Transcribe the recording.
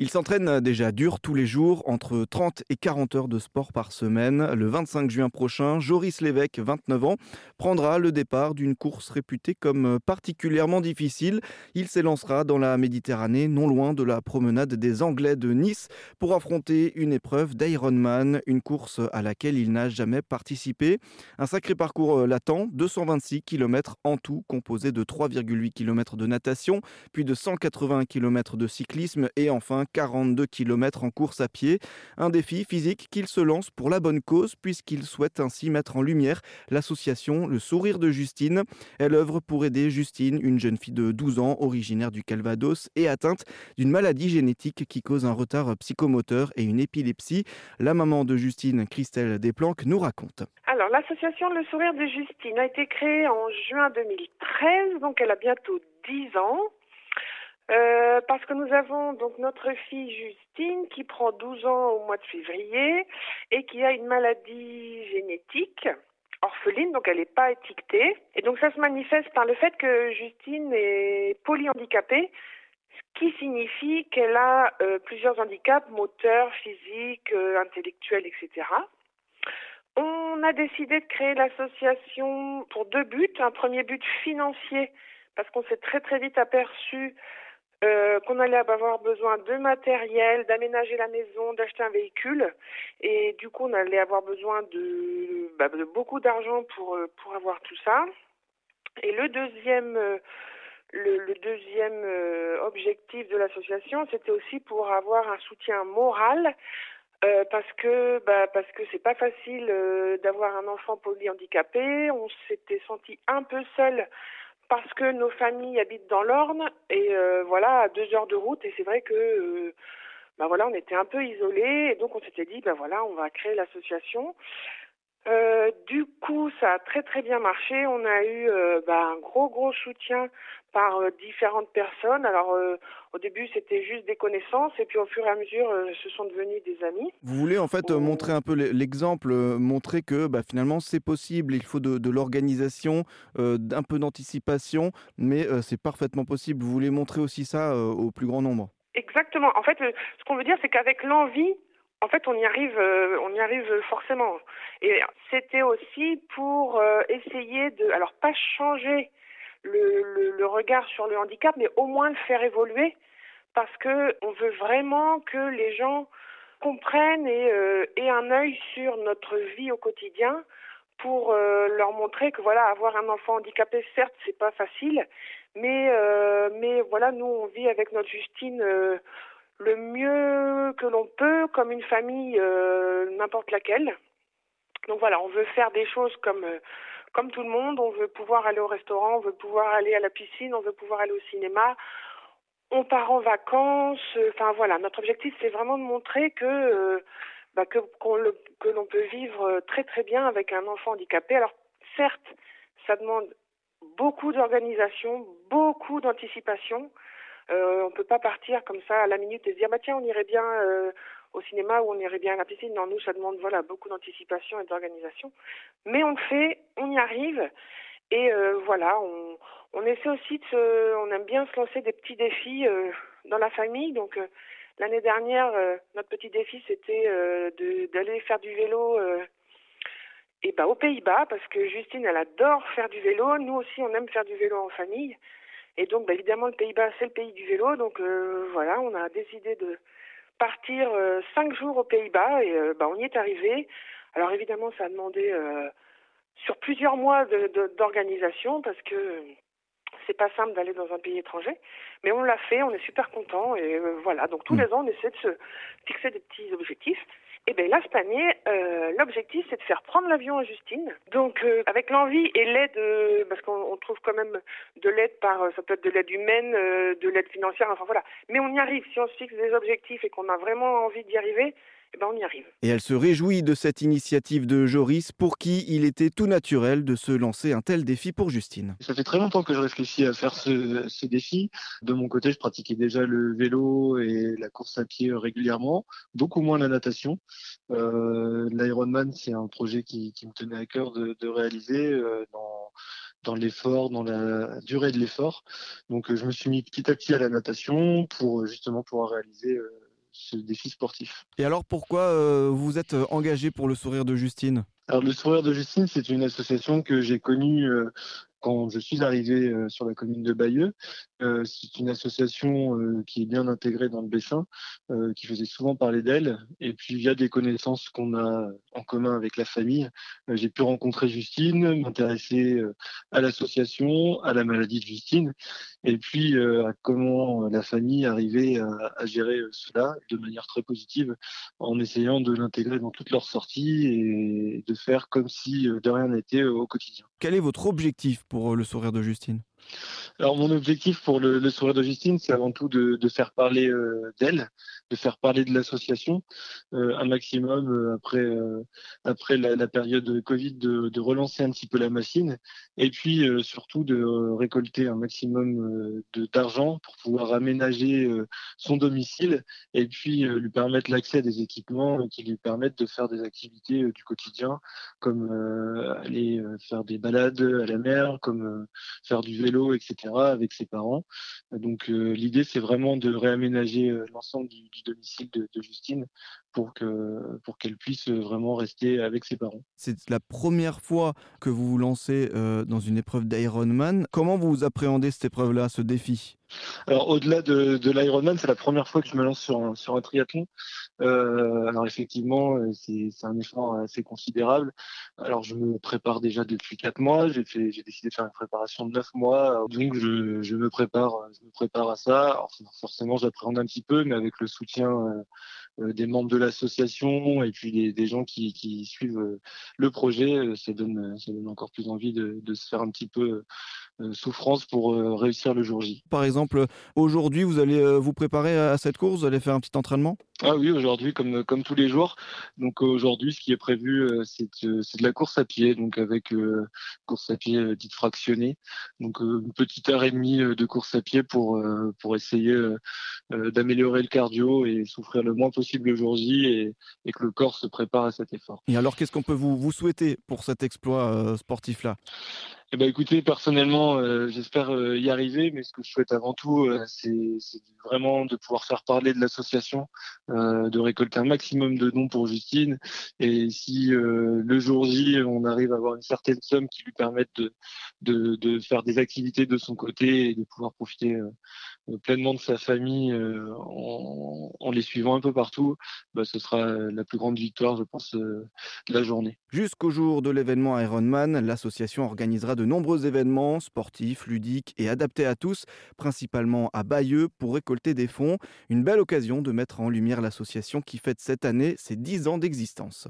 Il s'entraîne déjà dur tous les jours, entre 30 et 40 heures de sport par semaine. Le 25 juin prochain, Joris Lévesque, 29 ans, prendra le départ d'une course réputée comme particulièrement difficile. Il s'élancera dans la Méditerranée, non loin de la promenade des Anglais de Nice, pour affronter une épreuve d'Ironman, une course à laquelle il n'a jamais participé. Un sacré parcours latent, 226 km en tout, composé de 3,8 km de natation, puis de 180 km de cyclisme et enfin 42 km en course à pied. Un défi physique qu'il se lance pour la bonne cause puisqu'il souhaite ainsi mettre en lumière l'association Le Sourire de Justine. Elle œuvre pour aider Justine, une jeune fille de 12 ans originaire du Calvados et atteinte d'une maladie génétique qui cause un retard psychomoteur et une épilepsie. La maman de Justine, Christelle Desplanques, nous raconte. Alors, l'association Le Sourire de Justine a été créée en juin 2013, donc elle a bientôt 10 ans. Euh, parce que nous avons donc notre fille Justine qui prend 12 ans au mois de février et qui a une maladie génétique orpheline, donc elle n'est pas étiquetée. Et donc ça se manifeste par le fait que Justine est polyhandicapée, ce qui signifie qu'elle a euh, plusieurs handicaps moteurs, physiques, euh, intellectuels, etc. On a décidé de créer l'association pour deux buts. Un premier but financier, parce qu'on s'est très très vite aperçu euh, qu'on allait avoir besoin de matériel, d'aménager la maison, d'acheter un véhicule. Et du coup, on allait avoir besoin de, bah, beaucoup d'argent pour, euh, pour avoir tout ça. Et le deuxième, euh, le, deuxième objectif de l'association, c'était aussi pour avoir un soutien moral. Parce que bah, parce que c'est pas facile d'avoir un enfant polyhandicapé. On s'était senti un peu seul parce que nos familles habitent dans l'Orne et euh, voilà à deux heures de route. Et c'est vrai que euh, bah voilà on était un peu isolés. Et donc on s'était dit ben voilà on va créer l'association euh, du coup, ça a très très bien marché. On a eu euh, bah, un gros gros soutien par euh, différentes personnes. Alors au début, c'était juste des connaissances et puis au fur et à mesure, ce sont devenus des amis. Vous voulez en fait montrer un peu l'exemple, montrer que bah, finalement c'est possible. Il faut de, de l'organisation, un peu d'anticipation, mais c'est parfaitement possible. Vous voulez montrer aussi ça au plus grand nombre? Exactement. En fait, ce qu'on veut dire, c'est qu'avec l'envie, en fait, on y arrive, euh, on y arrive forcément. Et c'était aussi pour euh, essayer de, alors pas changer le, regard sur le handicap, mais au moins le faire évoluer, parce que on veut vraiment que les gens comprennent et euh, aient un œil sur notre vie au quotidien pour leur montrer que voilà avoir un enfant handicapé certes c'est pas facile mais mais voilà nous on vit avec notre Justine le mieux que l'on peut, comme une famille euh, n'importe laquelle. Donc voilà, on veut faire des choses comme euh, comme tout le monde. On veut pouvoir aller au restaurant, on veut pouvoir aller à la piscine, on veut pouvoir aller au cinéma. On part en vacances. Enfin voilà, notre objectif c'est vraiment de montrer que euh, bah, que que l'on peut vivre très très bien avec un enfant handicapé. Alors certes, ça demande beaucoup d'organisation, beaucoup d'anticipation. Euh, on peut pas partir comme ça à la minute et se dire bah tiens on irait bien euh, au cinéma ou on irait bien à la piscine. Non, nous ça demande voilà beaucoup d'anticipation et d'organisation. Mais on le fait, on y arrive et euh, voilà on essaie aussi de on aime bien se lancer des petits défis euh, dans la famille donc L'année dernière, notre petit défi, c'était d'aller faire du vélo et bah, aux Pays-Bas, parce que Justine, elle adore faire du vélo. Nous aussi, on aime faire du vélo en famille. Et donc, bah, évidemment, le Pays-Bas, c'est le pays du vélo. Donc, euh, voilà, on a décidé de partir euh, cinq jours aux Pays-Bas et euh, bah, on y est arrivé. Alors, évidemment, ça a demandé sur plusieurs mois d'organisation parce que c'est pas simple d'aller dans un pays étranger, mais on l'a fait, on est super content et voilà. Donc tous mm. les ans, on essaie de se fixer des petits objectifs. Et bien là, cette année, euh, l'objectif, c'est de faire prendre l'avion à Justine. Donc, euh, avec l'envie et l'aide, euh, parce qu'on trouve quand même de l'aide par, ça peut être de l'aide humaine, de l'aide financière, enfin voilà. Mais on y arrive. Si on se fixe des objectifs et qu'on a vraiment envie d'y arriver, eh ben on y arrive. Et elle se réjouit de cette initiative de Joris, pour qui il était tout naturel de se lancer un tel défi pour Justine. Ça fait très longtemps que je réfléchis à faire ce, ce défi. De mon côté, je pratiquais déjà le vélo et la course à pied régulièrement, beaucoup moins la natation. Euh, L'Ironman, c'est un projet qui, qui, me tenait à cœur de, de réaliser euh, dans dans l'effort, dans la durée de l'effort. Donc, je me suis mis petit à petit à la natation pour justement pouvoir réaliser euh, ce défi sportif. Et alors pourquoi vous êtes engagé pour le sourire de Justine? Alors le Sourire de Justine, c'est une association que j'ai connue quand je suis arrivé sur la commune de Bayeux. C'est une association qui est bien intégrée dans le Bessin, qui faisait souvent parler d'elle. Et puis via des connaissances qu'on a en commun avec la famille, j'ai pu rencontrer Justine, m'intéresser à l'association, à la maladie de Justine, et puis à comment la famille arrivait à, à, gérer cela de manière très positive, en essayant de l'intégrer dans toutes leurs sorties et de faire comme si de rien n'était au quotidien. Quel est votre objectif pour le sourire de Justine? Alors mon objectif pour le, sourire de Justine, c'est avant tout de, faire parler euh, d'elle, de faire parler de l'association euh, un maximum euh, après après la, période Covid, de, relancer un petit peu la machine et puis surtout de récolter un maximum d'argent pour pouvoir aménager son domicile et puis lui permettre l'accès à des équipements qui lui permettent de faire des activités du quotidien comme aller faire des balades à la mer, comme faire du vélo etc., avec ses parents. Donc euh, l'idée, c'est vraiment de réaménager euh, l'ensemble du, domicile de, Justine pour que pour qu'elle puisse vraiment rester avec ses parents. C'est la première fois que vous vous lancez euh, dans une épreuve d'Ironman. Comment vous appréhendez cette épreuve-là, ce défi? Alors au-delà de, de l'Ironman, c'est la première fois que je me lance sur un, sur un triathlon. Euh, alors effectivement, euh, c'est un effort assez considérable. Alors je me prépare déjà depuis quatre mois. J'ai décidé de faire une préparation de neuf mois. Donc je, je me prépare, je me prépare à ça. Alors forcément, j'appréhende un petit peu, mais avec le soutien euh, des membres de l'association et puis des, gens qui, qui, suivent le projet, ça donne, ça donne encore plus envie de, de se faire un petit peu souffrance pour réussir le jour J. Par exemple, aujourd'hui, vous allez vous préparer à cette course, vous allez faire un petit entraînement? Ah oui, aujourd'hui, comme, comme tous les jours. Donc aujourd'hui, ce qui est prévu, c'est de, de, la course à pied, donc avec course à pied dite fractionnée. Donc une petite heure et demie de course à pied pour, pour essayer d'améliorer le cardio et souffrir le moins possible le jour J et, et, que le corps se prépare à cet effort. Et alors, qu'est-ce qu'on peut vous, vous souhaiter pour cet exploit sportif-là? Eh ben, écoutez, personnellement, euh, j'espère euh, y arriver, mais ce que je souhaite avant tout, euh, c'est vraiment de pouvoir faire parler de l'association, de récolter un maximum de dons pour Justine. Et si le jour J, on arrive à avoir une certaine somme qui lui permette de, de, de faire des activités de son côté et de pouvoir profiter pleinement de sa famille en, en, les suivant un peu partout, bah, ce sera la plus grande victoire, je pense, de la journée. Jusqu'au jour de l'événement Ironman, l'association organisera de nombreux événements sportifs, ludiques et adaptés à tous, principalement à Bayeux, pour récolter des fonds. Une belle occasion de mettre en lumière l'association qui fête cette année ses 10 ans d'existence.